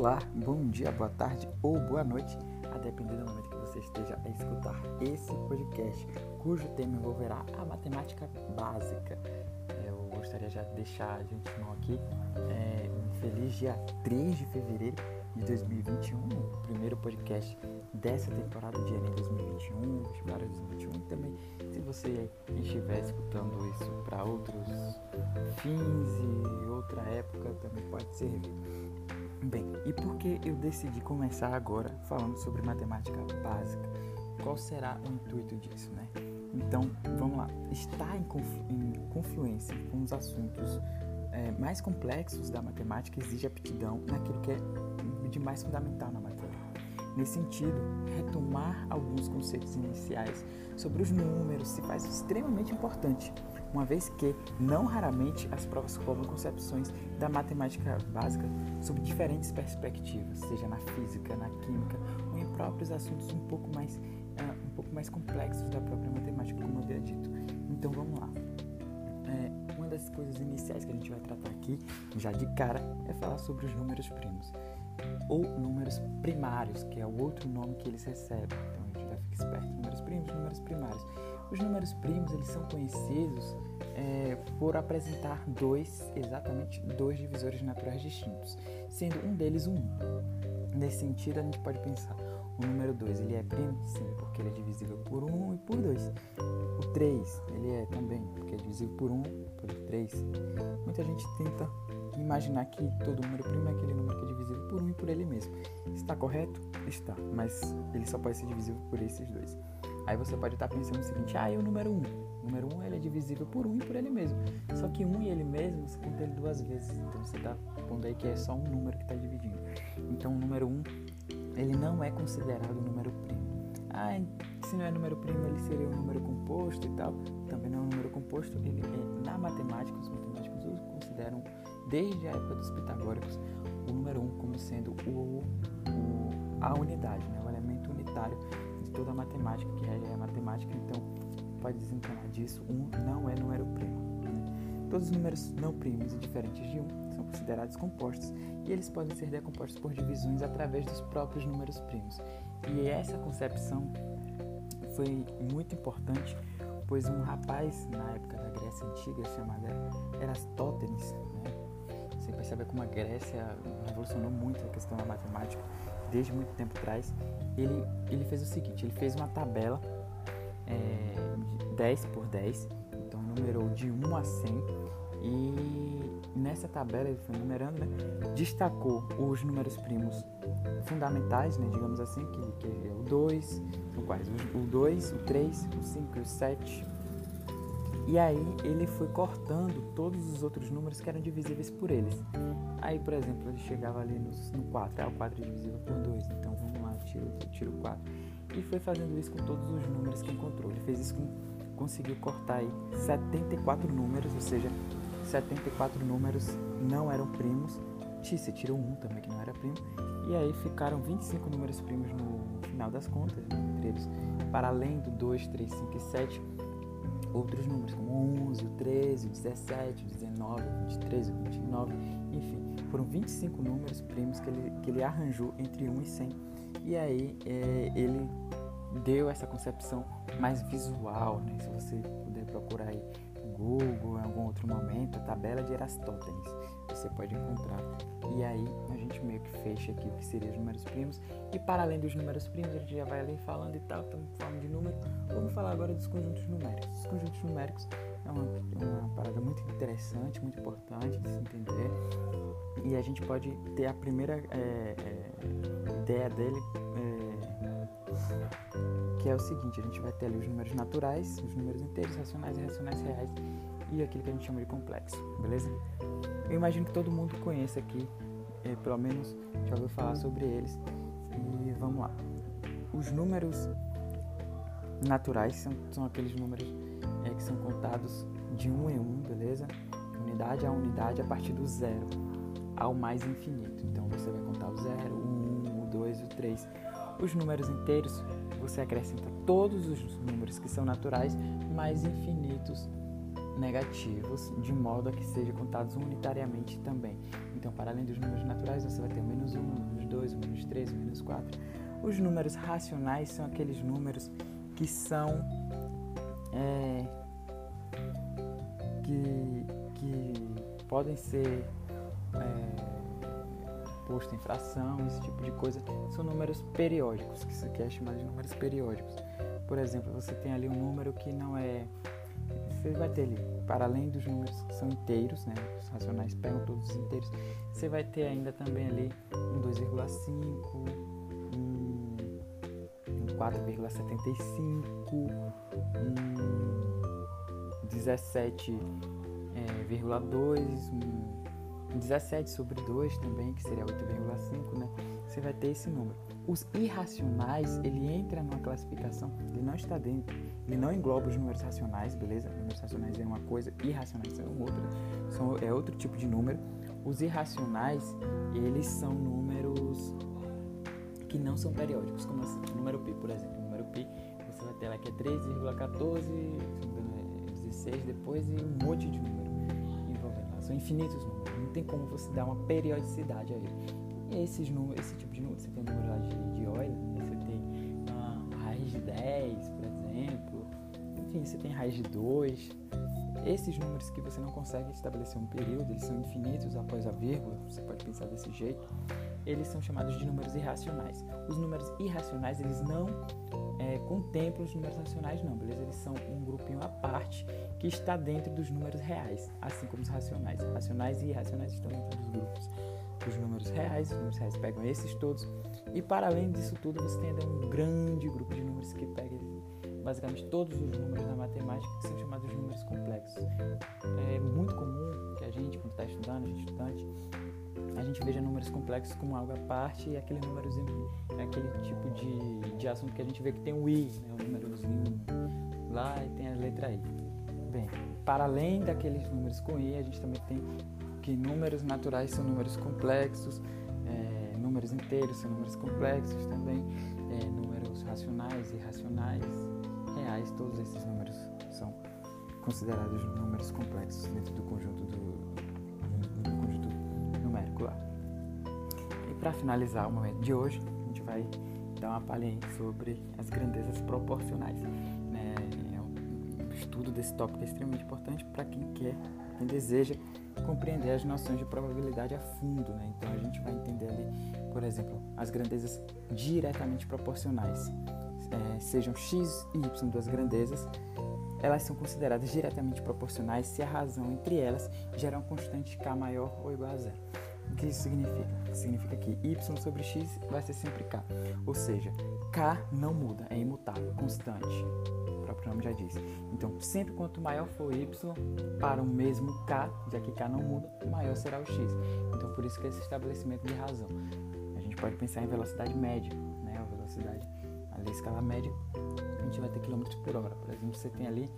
Olá, bom dia, boa tarde ou boa noite, a depender do momento que você esteja a escutar esse podcast, cujo tema envolverá a matemática básica. Eu gostaria já de deixar de antemão aqui é, um feliz dia 3 de fevereiro de 2021, o primeiro podcast dessa temporada de Enem 2021, vestibular 2021 e também se você estiver escutando isso para outros fins e outra época também pode servir. Bem, e por que eu decidi começar agora falando sobre matemática básica? Qual será o intuito disso, né? Então, vamos lá. Estar em, conflu em confluência com os assuntos é, mais complexos da matemática exige aptidão naquilo que é de mais fundamental na matéria. Nesse sentido, retomar alguns conceitos iniciais sobre os números se faz extremamente importante, uma vez que, não raramente, as provas cobram concepções da matemática básica sob diferentes perspectivas, seja na física, na química ou em próprios assuntos um pouco mais, uh, um pouco mais complexos da própria matemática, como eu havia dito. Então vamos lá. É, uma das coisas iniciais que a gente vai tratar aqui, já de cara, é falar sobre os números primos ou números primários, que é o outro nome que eles recebem. Então a gente já fica esperto. Números primos, números primários. Os números primos eles são conhecidos é, por apresentar dois, exatamente dois divisores naturais distintos, sendo um deles um 1. Nesse sentido, a gente pode pensar, o número 2 ele é primo? Sim, porque ele é divisível por 1 um e por 2. O 3 ele é também, porque é divisível por 1 um, por 3. Muita gente tenta imaginar que todo número primo é aquele número que é divisível por 1 um e por ele mesmo. Está correto? Está, mas ele só pode ser divisível por esses dois. Aí você pode estar pensando o seguinte, ah, e o número 1? O número 1 ele é divisível por 1 e por ele mesmo. Só que 1 e ele mesmo, você conta ele duas vezes. Então você está pondo aí que é só um número que está dividindo. Então o número 1, ele não é considerado um número primo. Ah, se não é número primo, ele seria um número composto e tal. Também não é um número composto. Ele é, na matemática, os matemáticos consideram, desde a época dos pitagóricos, o número 1 como sendo o, o a unidade, né? o elemento unitário toda a matemática, que é a matemática, então pode desencanar disso, um não é número primo. Né? Todos os números não primos e diferentes de um são considerados compostos e eles podem ser decompostos por divisões através dos próprios números primos. E essa concepção foi muito importante, pois um rapaz na época da Grécia Antiga chamado Erastótenes, né? você percebe como a Grécia revolucionou muito a questão da matemática desde muito tempo atrás, ele, ele fez o seguinte, ele fez uma tabela é, 10 por 10, então numerou de 1 a 100 e nessa tabela ele foi numerando, né, destacou os números primos fundamentais, né, digamos assim, que, que é o 2, são quais? O 2, o 3, o 5 e o 7. E aí ele foi cortando todos os outros números que eram divisíveis por eles. Aí, por exemplo, ele chegava ali no, no 4, ah, o 4 é divisível por 2, então vamos lá, tiro, tiro 4. E foi fazendo isso com todos os números que encontrou. Ele fez isso com, conseguiu cortar aí 74 números, ou seja, 74 números não eram primos. Você tirou um também que não era primo. E aí ficaram 25 números primos no final das contas, né? entre eles, para além do 2, 3, 5 e 7, outros números como 11, o 13, o 17, o 19, o 23, o 29, enfim foram 25 números primos que ele, que ele arranjou entre 1 e 100. E aí é, ele deu essa concepção mais visual, né? Se você puder procurar aí Google, em algum outro momento, a tabela de Erastótenes, você pode encontrar. E aí a gente meio que fecha aqui o que seriam os números primos. E para além dos números primos, a gente já vai ali falando e tal, estamos falando de número. Vamos falar agora dos conjuntos numéricos. Os conjuntos numéricos é uma, uma parada muito interessante, muito importante de se entender. E a gente pode ter a primeira é, é, ideia dele, é, que é o seguinte: a gente vai ter ali os números naturais, os números inteiros, racionais e racionais reais, e aquilo que a gente chama de complexo, beleza? Eu imagino que todo mundo conheça aqui, é, pelo menos já ouviu falar sobre eles. E vamos lá. Os números naturais são, são aqueles números é, que são contados de um em um, beleza? Unidade a unidade a partir do zero ao mais infinito. Então você vai contar o zero, o um, o dois, o três. Os números inteiros você acrescenta todos os números que são naturais mais infinitos negativos, de modo a que sejam contados unitariamente também. Então, para além dos números naturais, você vai ter o menos 1, o menos 2, o menos 3, o menos 4. Os números racionais são aqueles números que são é, que, que podem ser é, posto em fração, esse tipo de coisa, são números periódicos, que se quer chamar de números periódicos. Por exemplo, você tem ali um número que não é. Você vai ter ali, para além dos números que são inteiros, né? Os racionais pegam todos os inteiros, você vai ter ainda também ali um 2,5, um 4,75, um 17,2, um 17 sobre 2 também, que seria 8,5, né? Você vai ter esse número. Os irracionais, ele entra numa classificação, ele não está dentro, ele não engloba os números racionais, beleza? Números racionais é uma coisa, irracionais são outra, são, é outro tipo de número. Os irracionais, eles são números que não são periódicos, como assim? O número pi, por exemplo. O número pi, você vai ter lá que é 3,14, 16 é depois e um monte de número. São infinitos números, não tem como você dar uma periodicidade a ele. E esses números, esse tipo de número, você tem número lá de, de Euler, né? você tem raiz de 10, por exemplo, enfim, você tem raiz de 2. Esses números que você não consegue estabelecer um período, eles são infinitos após a vírgula, você pode pensar desse jeito eles são chamados de números irracionais. Os números irracionais, eles não é, contemplam os números racionais, não, beleza? Eles são um grupinho à parte que está dentro dos números reais, assim como os racionais. Racionais e irracionais estão dentro dos grupos dos números reais, os números reais pegam esses todos, e para além disso tudo, você tem ainda um grande grupo de números que pega basicamente todos os números da matemática, que são chamados de números complexos. É muito comum que a gente, quando está estudando, a gente estudante, a gente veja números complexos como algo à parte e aquele númerozinho, é aquele tipo de, de assunto que a gente vê que tem o i, né, o númerozinho lá e tem a letra i. Bem, para além daqueles números com i, a gente também tem que números naturais são números complexos, é, números inteiros são números complexos também, é, números racionais e irracionais, reais, todos esses números são considerados números complexos dentro do conjunto do, e para finalizar o momento de hoje, a gente vai dar uma palhinha sobre as grandezas proporcionais. Né? O estudo desse tópico é extremamente importante para quem quer, quem deseja compreender as noções de probabilidade a fundo. Né? Então a gente vai entender ali, por exemplo, as grandezas diretamente proporcionais. É, sejam x e y duas grandezas, elas são consideradas diretamente proporcionais se a razão entre elas gera uma constante k maior ou igual a zero. O que isso significa? Significa que y sobre x vai ser sempre k, ou seja, k não muda, é imutável, constante. O próprio nome já diz. Então, sempre quanto maior for y para o mesmo k, já que k não muda, maior será o x. Então, por isso que esse estabelecimento de razão. A gente pode pensar em velocidade média, né? A velocidade, a escala média, a gente vai ter quilômetros por hora. Por exemplo, você tem ali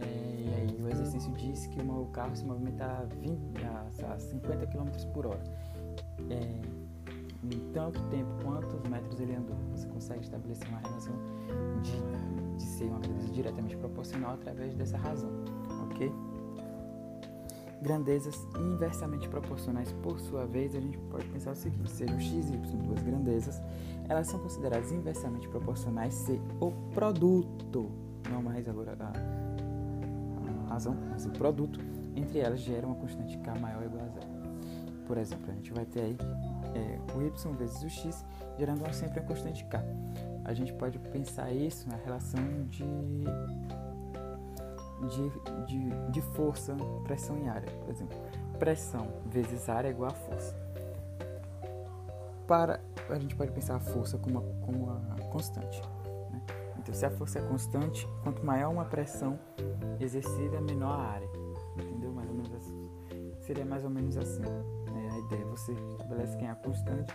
é, e aí o exercício diz que o carro se movimenta a, 20, a, a 50 km por hora. É, em tanto tempo, quantos metros ele andou. Você consegue estabelecer uma relação de, de ser uma grandeza diretamente proporcional através dessa razão, ok? Grandezas inversamente proporcionais, por sua vez, a gente pode pensar o seguinte: sejam x e y duas grandezas, elas são consideradas inversamente proporcionais se o produto, não mais agora a razão, mas o produto entre elas gera uma constante k maior ou igual a zero. Por exemplo, a gente vai ter aí é, o y vezes o x, gerando uma, sempre a constante k. A gente pode pensar isso na relação de, de, de, de força, pressão em área. Por exemplo, pressão vezes área é igual a força. Para, a gente pode pensar a força como uma, como uma constante. Então, se a força é constante, quanto maior uma pressão exercida, menor a área. Entendeu? Mais ou menos assim. Seria mais ou menos assim. É, a ideia, você estabelece quem é a constante,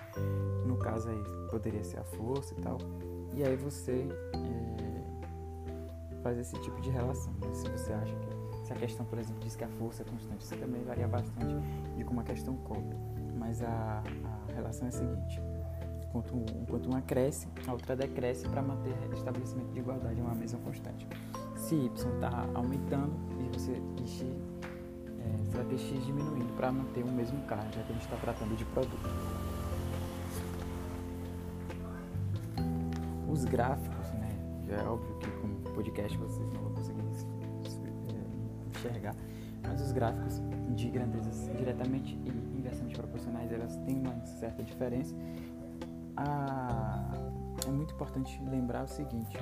no caso aí poderia ser a força e tal, e aí você é, faz esse tipo de relação. Né? Se você acha que, se a questão, por exemplo, diz que a força é constante, isso também varia bastante de como a questão cobre. Mas a, a relação é a seguinte enquanto, enquanto uma cresce, a outra decresce para manter estabelecimento de igualdade em uma mesma constante. Se y está aumentando e você, x, é, você vai ter x diminuindo para manter o mesmo carro, já que a gente está tratando de produto. Os gráficos, é óbvio que com podcast vocês não vão conseguir é, enxergar, mas os gráficos de grandezas diretamente e inversamente proporcionais elas têm uma certa diferença. Ah, é muito importante lembrar o seguinte,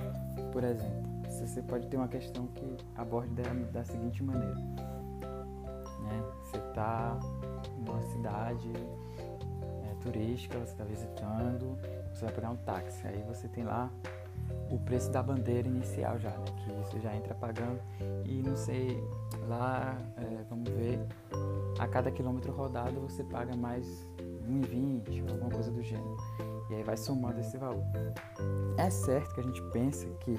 por exemplo, você pode ter uma questão que aborde da, da seguinte maneira. Né? Você está numa cidade é, turística, você está visitando, você vai pegar um táxi, aí você tem lá o preço da bandeira inicial já, né? Que você já entra pagando e não sei, lá, é, vamos ver, a cada quilômetro rodado você paga mais 1,20 ou alguma coisa do gênero. E aí vai somando esse valor. É certo que a gente pensa que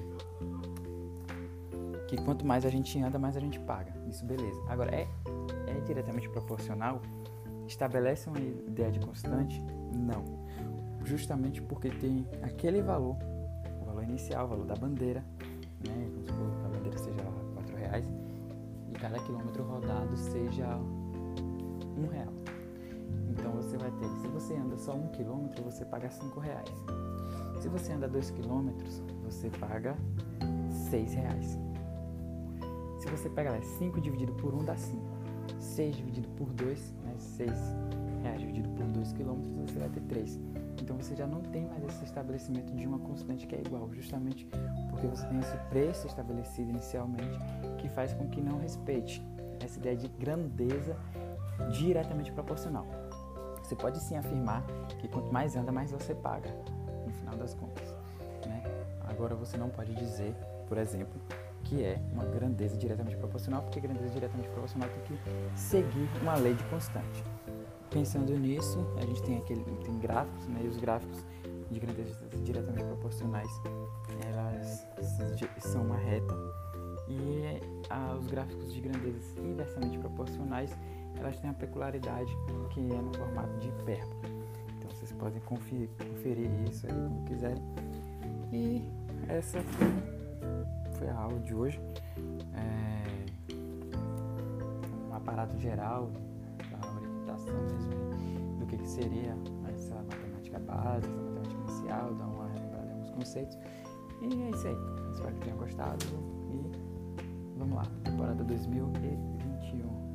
que quanto mais a gente anda, mais a gente paga. Isso beleza. Agora é é diretamente proporcional? Estabelece uma ideia de constante? Não. Justamente porque tem aquele valor, valor inicial, o valor da bandeira, né? Vamos supor que a bandeira seja quatro reais e cada quilômetro rodado seja um real. Então você vai ter, se você anda só um quilômetro, você paga cinco reais. Se você anda dois quilômetros, você paga seis reais. Se você pega lá, 5 dividido por 1 dá 5. 6 dividido por 2, né, 6 reais dividido por 2 quilômetros, você vai ter 3. Então você já não tem mais esse estabelecimento de uma constante que é igual, justamente porque você tem esse preço estabelecido inicialmente que faz com que não respeite essa ideia de grandeza diretamente proporcional. Você pode sim afirmar que quanto mais anda, mais você paga, no final das contas. Né? Agora você não pode dizer, por exemplo, que é uma grandeza diretamente proporcional, porque grandeza diretamente proporcional tem que seguir uma lei de constante. Pensando nisso, a gente tem aquele tem gráficos, né? E os gráficos de grandezas diretamente proporcionais, elas são uma reta e os gráficos de grandezas inversamente proporcionais elas têm a peculiaridade que é no formato de hipérbole. Então vocês podem conferir, conferir isso aí como quiserem. E essa foi a aula de hoje. É, um aparato geral mesmo do que, que seria essa matemática básica, essa matemática inicial, dar uma relembrada em alguns conceitos. E é isso aí. Espero que tenham gostado e vamos lá, temporada 2021.